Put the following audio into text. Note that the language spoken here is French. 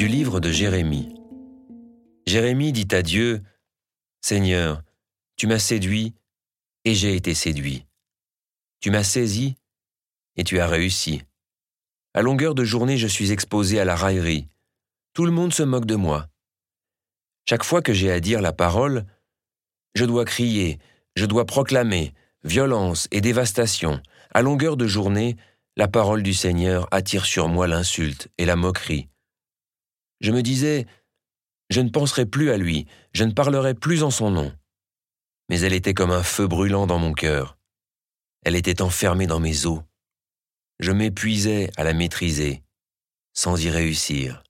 Du livre de Jérémie. Jérémie dit à Dieu, Seigneur, tu m'as séduit et j'ai été séduit. Tu m'as saisi et tu as réussi. À longueur de journée, je suis exposé à la raillerie. Tout le monde se moque de moi. Chaque fois que j'ai à dire la parole, je dois crier, je dois proclamer violence et dévastation. À longueur de journée, la parole du Seigneur attire sur moi l'insulte et la moquerie. Je me disais, je ne penserai plus à lui, je ne parlerai plus en son nom. Mais elle était comme un feu brûlant dans mon cœur. Elle était enfermée dans mes os. Je m'épuisais à la maîtriser, sans y réussir.